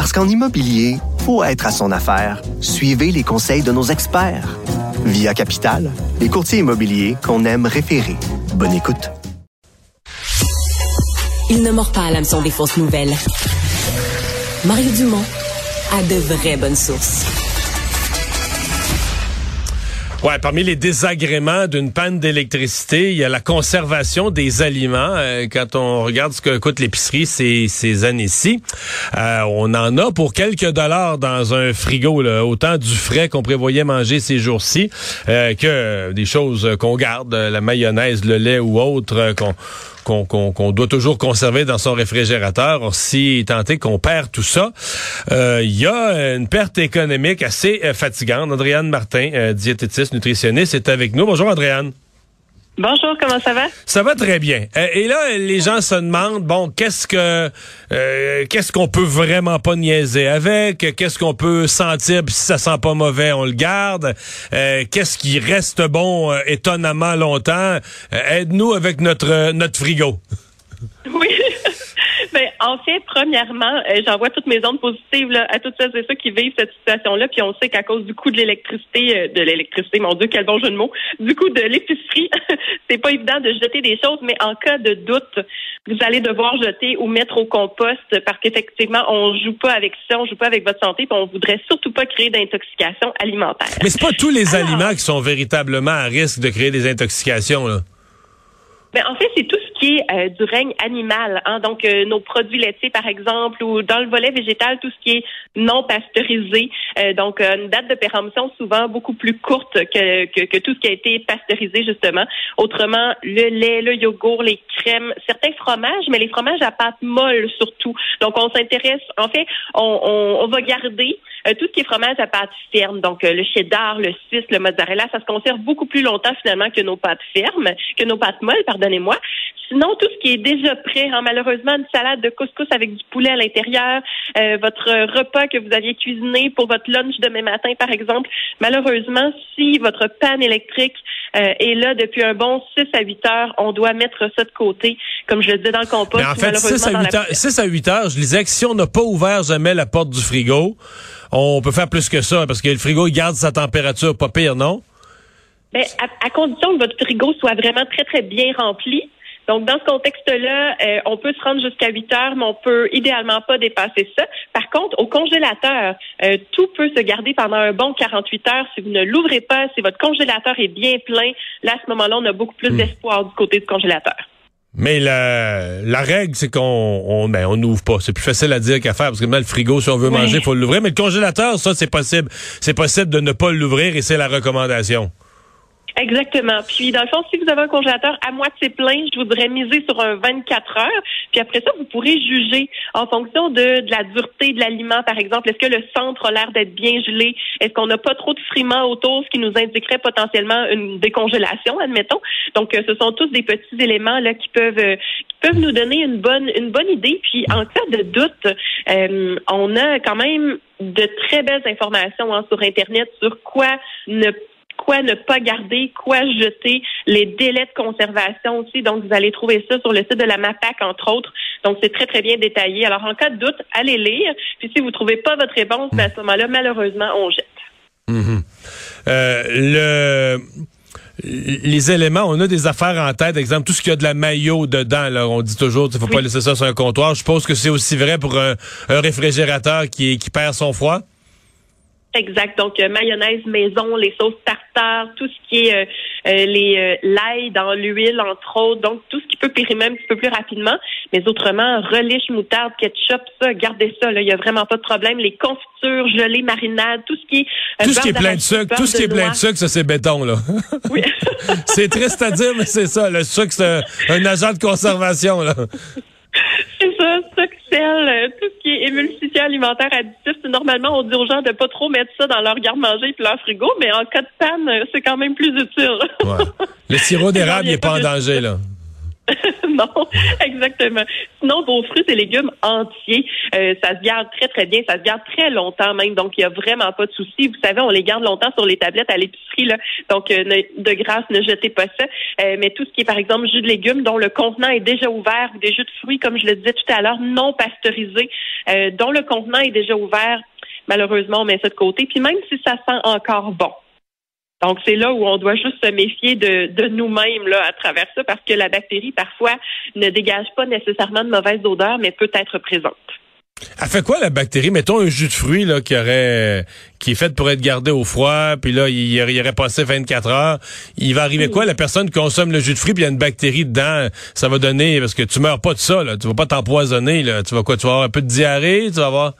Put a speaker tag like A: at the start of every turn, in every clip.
A: Parce qu'en immobilier, faut être à son affaire. Suivez les conseils de nos experts. Via Capital, les courtiers immobiliers qu'on aime référer. Bonne écoute.
B: Il ne mord pas à l'hameçon des fausses nouvelles. Mario Dumont a de vraies bonnes sources.
C: Ouais, parmi les désagréments d'une panne d'électricité, il y a la conservation des aliments. Euh, quand on regarde ce que coûte l'épicerie ces, ces années-ci, euh, on en a pour quelques dollars dans un frigo, autant du frais qu'on prévoyait manger ces jours-ci euh, que des choses qu'on garde, la mayonnaise, le lait ou autre qu'on qu'on doit toujours conserver dans son réfrigérateur. si tant est qu'on perd tout ça, euh, il y a une perte économique assez euh, fatigante. Andréane Martin, euh, diététiste, nutritionniste, est avec nous. Bonjour Andréane.
D: Bonjour, comment ça va?
C: Ça va très bien. Euh, et là, les gens se demandent, bon, qu'est-ce que euh, qu'est-ce qu'on peut vraiment pas niaiser avec? Qu'est-ce qu'on peut sentir, si ça sent pas mauvais, on le garde? Euh, qu'est-ce qui reste bon étonnamment longtemps? Aide-nous avec notre notre frigo.
D: Oui. Ben, en fait, premièrement, euh, j'envoie toutes mes ondes positives là, à toutes celles et ceux qui vivent cette situation-là. Puis on sait qu'à cause du coût de l'électricité, euh, de l'électricité, mon Dieu, quel bon jeu de mots, du coût de l'épicerie, c'est pas évident de jeter des choses, mais en cas de doute, vous allez devoir jeter ou mettre au compost parce qu'effectivement, on joue pas avec ça, on joue pas avec votre santé, puis on voudrait surtout pas créer d'intoxication alimentaire.
C: Mais c'est pas tous les aliments qui sont véritablement à risque de créer des intoxications, là.
D: Mais en fait, c'est tout euh, du règne animal. Hein? Donc, euh, nos produits laitiers, par exemple, ou dans le volet végétal, tout ce qui est non pasteurisé. Euh, donc, une date de péremption souvent beaucoup plus courte que, que, que, tout ce qui a été pasteurisé, justement. Autrement, le lait, le yogourt, les crèmes, certains fromages, mais les fromages à pâte molle surtout. Donc, on s'intéresse, en fait, on, on, on va garder tout ce qui est fromage à pâte ferme. Donc, le cheddar, le suisse, le mozzarella, ça se conserve beaucoup plus longtemps finalement que nos pâtes fermes, que nos pâtes molles, pardonnez-moi. Sinon, tout ce qui est déjà prêt, hein, malheureusement, une salade de couscous avec du poulet à l'intérieur, euh, votre repas que vous aviez cuisiné pour votre lunch demain matin, par exemple, malheureusement, si votre panne électrique euh, est là depuis un bon 6 à 8 heures, on doit mettre ça de côté, comme je le dis dans le compost.
C: Mais en fait, 6 à, 8 heures, 6 à 8 heures, je disais que si on n'a pas ouvert jamais la porte du frigo, on peut faire plus que ça, parce que le frigo il garde sa température pas pire, non?
D: Ben, à, condition que votre frigo soit vraiment très, très bien rempli. Donc, dans ce contexte-là, euh, on peut se rendre jusqu'à 8 heures, mais on peut idéalement pas dépasser ça. Par contre, au congélateur, euh, tout peut se garder pendant un bon 48 heures. Si vous ne l'ouvrez pas, si votre congélateur est bien plein, là, à ce moment-là, on a beaucoup plus hmm. d'espoir du côté du congélateur.
C: Mais la, la règle, c'est qu'on on, ben, on n'ouvre pas. C'est plus facile à dire qu'à faire parce que maintenant, le frigo, si on veut manger, il faut l'ouvrir. Mais le congélateur, ça, c'est possible. C'est possible de ne pas l'ouvrir et c'est la recommandation.
D: Exactement. Puis, dans le fond, si vous avez un congélateur à moitié plein, je voudrais miser sur un 24 heures. Puis après ça, vous pourrez juger en fonction de, de la dureté de l'aliment, par exemple. Est-ce que le centre a l'air d'être bien gelé? Est-ce qu'on n'a pas trop de friments autour, ce qui nous indiquerait potentiellement une décongélation, admettons? Donc, euh, ce sont tous des petits éléments là qui peuvent euh, qui peuvent nous donner une bonne une bonne idée. Puis, en cas de doute, euh, on a quand même de très belles informations hein, sur Internet sur quoi ne quoi ne pas garder, quoi jeter, les délais de conservation aussi. Donc, vous allez trouver ça sur le site de la MAPAC, entre autres. Donc, c'est très, très bien détaillé. Alors, en cas de doute, allez lire. Puis, si vous ne trouvez pas votre réponse, à ce moment-là, malheureusement, on jette.
C: Mm-hmm. Euh, le les éléments, on a des affaires en tête, exemple tout ce qu'il y a de la maillot dedans, là, on dit toujours, il faut pas laisser ça sur un comptoir. Je suppose que c'est aussi vrai pour un, réfrigérateur qui, qui perd son froid.
D: Exact. Donc euh, mayonnaise maison, les sauces tartare, tout ce qui est euh, euh, les l'ail dans l'huile entre autres. Donc tout ce qui peut périmer un petit peu plus rapidement. Mais autrement, relish, moutarde, ketchup, ça, gardez ça. Là, il y a vraiment pas de problème. Les confitures, gelées, marinades, tout ce qui
C: est tout ce qui est plein de sucre, tout ce qui est plein de sucre, ça c'est béton là. Oui. c'est triste à dire, mais c'est ça. Le sucre c'est un, agent de conservation là.
D: C'est ça, sel, euh, tout ce qui est émulsifiant alimentaire additif. Normalement, on dit aux gens de pas trop mettre ça dans leur garde-manger puis leur frigo, mais en cas de panne, euh, c'est quand même plus utile.
C: Ouais. Le sirop d'érable n'est pas en danger, là.
D: non, exactement. Sinon, vos fruits et légumes entiers, euh, ça se garde très, très bien. Ça se garde très longtemps même. Donc, il n'y a vraiment pas de souci. Vous savez, on les garde longtemps sur les tablettes à l'épicerie. Là. Donc, euh, de grâce, ne jetez pas ça. Euh, mais tout ce qui est, par exemple, jus de légumes dont le contenant est déjà ouvert ou des jus de fruits, comme je le disais tout à l'heure, non pasteurisés, dont le contenant est déjà ouvert, malheureusement, on met ça de côté. Puis même si ça sent encore bon, donc, c'est là où on doit juste se méfier de, de nous-mêmes là à travers ça, parce que la bactérie, parfois, ne dégage pas nécessairement de mauvaise odeur, mais peut être présente.
C: Elle fait quoi la bactérie? Mettons un jus de fruits là, qui aurait qui est fait pour être gardé au froid, puis là, il, il aurait passé 24 heures. Il va arriver quoi? La personne consomme le jus de fruits, puis il y a une bactérie dedans, ça va donner, parce que tu meurs pas de ça, là. Tu vas pas t'empoisonner, là. Tu vas quoi? Tu vas avoir un peu de diarrhée, tu vas avoir.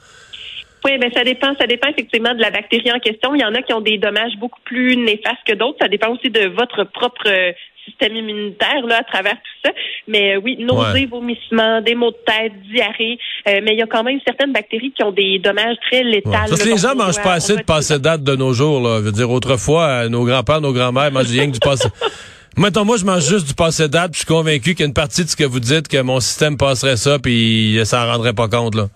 D: Oui, ben ça dépend. Ça dépend effectivement de la bactérie en question. Il y en a qui ont des dommages beaucoup plus néfastes que d'autres. Ça dépend aussi de votre propre euh, système immunitaire là à travers tout ça. Mais euh, oui, nausées, vomissements, des maux de tête, diarrhée. Euh, mais il y a quand même certaines bactéries qui ont des dommages très létals.
C: Parce que les gens mangent pas assez de passé date de nos jours. Là. Je veux dire, autrefois, nos grands-pères, nos grands-mères mangeaient rien que du passé. Mettons, moi, je mange juste du passé date, puis je suis convaincu qu'il y a une partie de ce que vous dites que mon système passerait ça, puis ça en rendrait pas compte, là.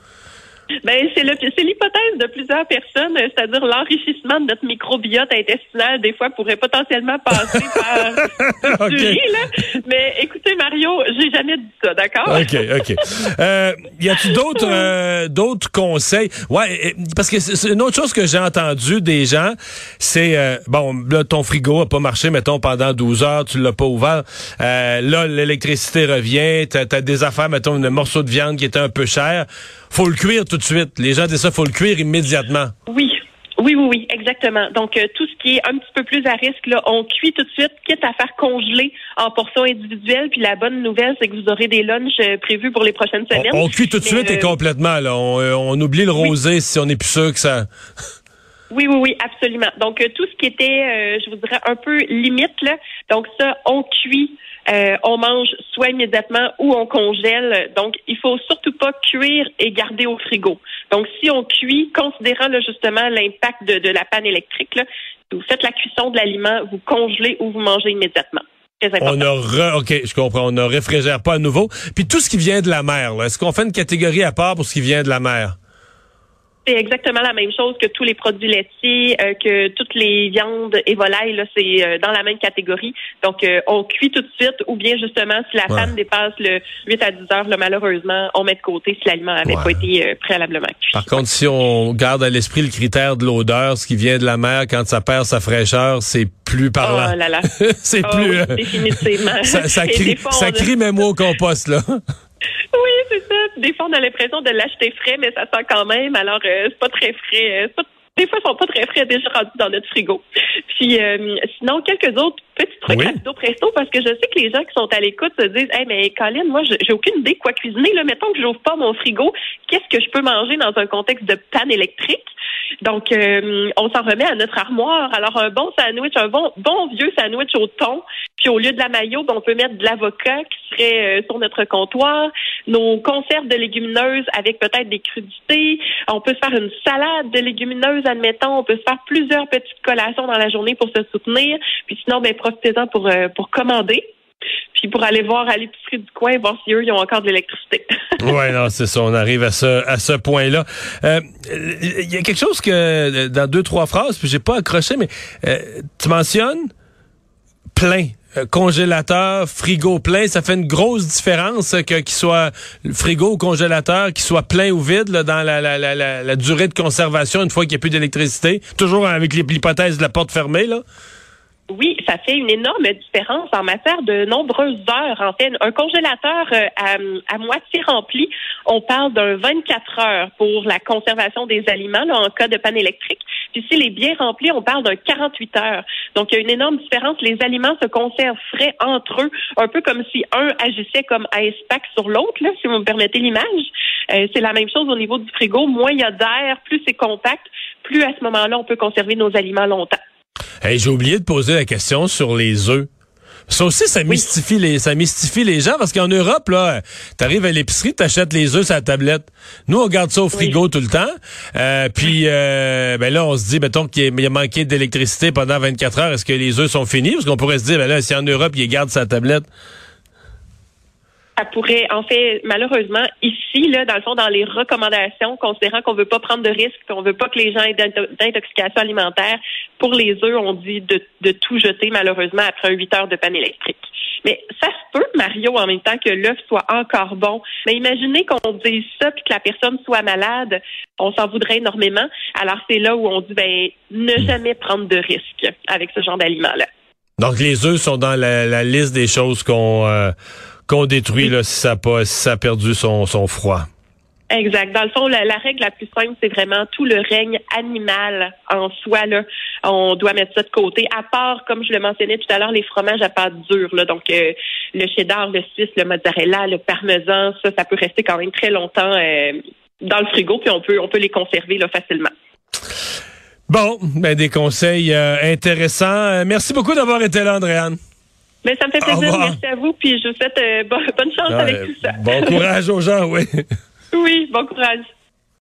D: Ben, c'est l'hypothèse de plusieurs personnes, c'est-à-dire l'enrichissement de notre microbiote intestinal, des fois, pourrait potentiellement passer par riz, là. Mais écoutez, Mario, j'ai jamais dit ça, d'accord?
C: OK, OK. Euh, y a-tu d'autres euh, d'autres conseils? Ouais, parce que c'est une autre chose que j'ai entendu des gens, c'est, euh, bon, là, ton frigo a pas marché, mettons, pendant 12 heures, tu l'as pas ouvert. Euh, là, l'électricité revient, t'as as des affaires, mettons, un morceau de viande qui était un peu cher faut le cuire tout de suite. Les gens disent ça, faut le cuire immédiatement.
D: Oui. Oui, oui, oui, exactement. Donc, euh, tout ce qui est un petit peu plus à risque, là, on cuit tout de suite, quitte à faire congeler en portions individuelles. Puis la bonne nouvelle, c'est que vous aurez des lunchs euh, prévus pour les prochaines semaines.
C: On, cuit tout de suite et euh, complètement. Là. On, oublie le rosé si on n'est plus sûr que ça...
D: Oui, oui, oui, absolument. Donc, tout ce qui était, je vous dirais, un peu limite, là, donc ça, on cuit euh, on mange soit immédiatement ou on congèle. Donc, il faut surtout pas cuire et garder au frigo. Donc, si on cuit, considérant justement l'impact de, la panne électrique, vous faites la cuisson de l'aliment, vous congelez ou vous mangez immédiatement.
C: On a OK, je comprends. On ne réfrigère pas à nouveau. Puis tout ce qui vient de la mer, est-ce qu'on fait une catégorie à part pour ce qui vient de la mer?
D: C'est exactement la même chose que tous les produits laitiers, euh, que toutes les viandes et volailles, là, c'est euh, dans la même catégorie. Donc, euh, on cuit tout de suite, ou bien justement, si la panne dépasse le 8 à 10 heures, là, malheureusement, on met de côté si l'aliment avait pas été préalablement cuit.
C: Par contre, si on garde à l'esprit le critère de l'odeur, ce qui vient de la mer, quand ça perd sa fraîcheur, c'est plus parlant.
D: Oh là là.
C: c'est oh plus.
D: définitivement.
C: ça, ça crie, ça crie même au compost, là.
D: Oui, c'est ça. Des fois, on a l'impression de l'acheter frais, mais ça sent quand même. Alors, euh, c'est pas très frais. Euh, des fois, ils sont pas très frais déjà rendus dans notre frigo. Puis, euh, sinon, quelques autres petits trucs oui. presto, parce que je sais que les gens qui sont à l'écoute se disent, hey, mais Colin, moi, j'ai aucune idée quoi cuisiner. Là, mettons que j'ouvre pas mon frigo, qu'est-ce que je peux manger dans un contexte de panne électrique? Donc, euh, on s'en remet à notre armoire. Alors, un bon sandwich, un bon, bon vieux sandwich au thon. Au lieu de la maillot, ben, on peut mettre de l'avocat qui serait euh, sur notre comptoir. Nos conserves de légumineuses avec peut-être des crudités. On peut se faire une salade de légumineuses, admettons. On peut se faire plusieurs petites collations dans la journée pour se soutenir. Puis sinon, ben, profitez-en pour, euh, pour commander puis pour aller voir à l'épicerie du coin, voir si eux, ils ont encore de l'électricité.
C: oui, non, c'est ça. On arrive à ce, à ce point-là. Euh, il y a quelque chose que, dans deux, trois phrases, puis j'ai pas accroché, mais euh, tu mentionnes plein. Euh, congélateur, frigo plein, ça fait une grosse différence que qu'il soit frigo ou congélateur, qu'il soit plein ou vide dans la, durée de conservation une fois qu'il n'y a plus d'électricité. Toujours avec l'hypothèse de la porte fermée, là.
D: Oui, ça fait une énorme différence en matière de nombreuses heures. En fait, un congélateur euh, à, moitié rempli, on parle d'un 24 heures pour la conservation des aliments en cas de panne électrique. Puis s'il est bien rempli, on parle d'un 48 heures. Donc, il y a une énorme différence. Les aliments se conservent frais entre eux, un peu comme si un agissait comme ice pack sur l'autre, là, si vous me permettez l'image. Euh, c'est la même chose au niveau du frigo. Moins il y a d'air, plus c'est compact, plus à ce moment-là, on peut conserver nos aliments longtemps.
C: Hey, j'ai oublié de poser la question sur les œufs. Ça aussi, ça mystifie les, ça mystifie les gens parce qu'en Europe, là, t'arrives à l'épicerie, t'achètes les œufs sur la tablette. Nous, on garde ça au frigo tout le temps. Euh, puis, euh, ben là, on se dit, mettons qu'il y a manqué d'électricité pendant 24 heures. Est-ce que les œufs sont finis? Parce qu'on pourrait se dire, ben là, si en Europe, ils gardent sa tablette
D: ça pourrait, en fait, malheureusement, ici, là, dans le fond, dans les recommandations, considérant qu'on veut pas prendre de risques, qu'on veut pas que les gens aient d'intoxication alimentaire, pour les œufs, on dit de, de tout jeter, malheureusement, après un 8 heures de panne électrique. Mais ça se peut, Mario, en même temps que l'œuf soit encore bon. Mais imaginez qu'on dise ça puis que la personne soit malade, on s'en voudrait énormément. Alors c'est là où on dit ben ne hmm. jamais prendre de risques avec ce genre d'aliments-là.
C: Donc les œufs sont dans la, liste des choses qu'on euh, qu'on détruit là, si ça si ça a perdu son, son froid.
D: Exact. Dans le fond, la, règle la plus simple, c'est vraiment tout le règne animal en soi. Là, on doit mettre ça de côté. À part, comme je le mentionnais tout à l'heure, les fromages à pâte dure. Là, donc, euh, le cheddar, le suisse, le mozzarella, le parmesan, ça, ça peut rester quand même très longtemps euh, dans le frigo, puis on peut, on peut les conserver là, facilement.
C: Bon, ben des conseils euh, intéressants. Merci beaucoup d'avoir été là, Andréane.
D: Mais ça me fait plaisir. Merci à vous. Puis je vous souhaite bonne chance avec tout ça.
C: Bon courage aux gens, oui.
D: Oui, bon courage.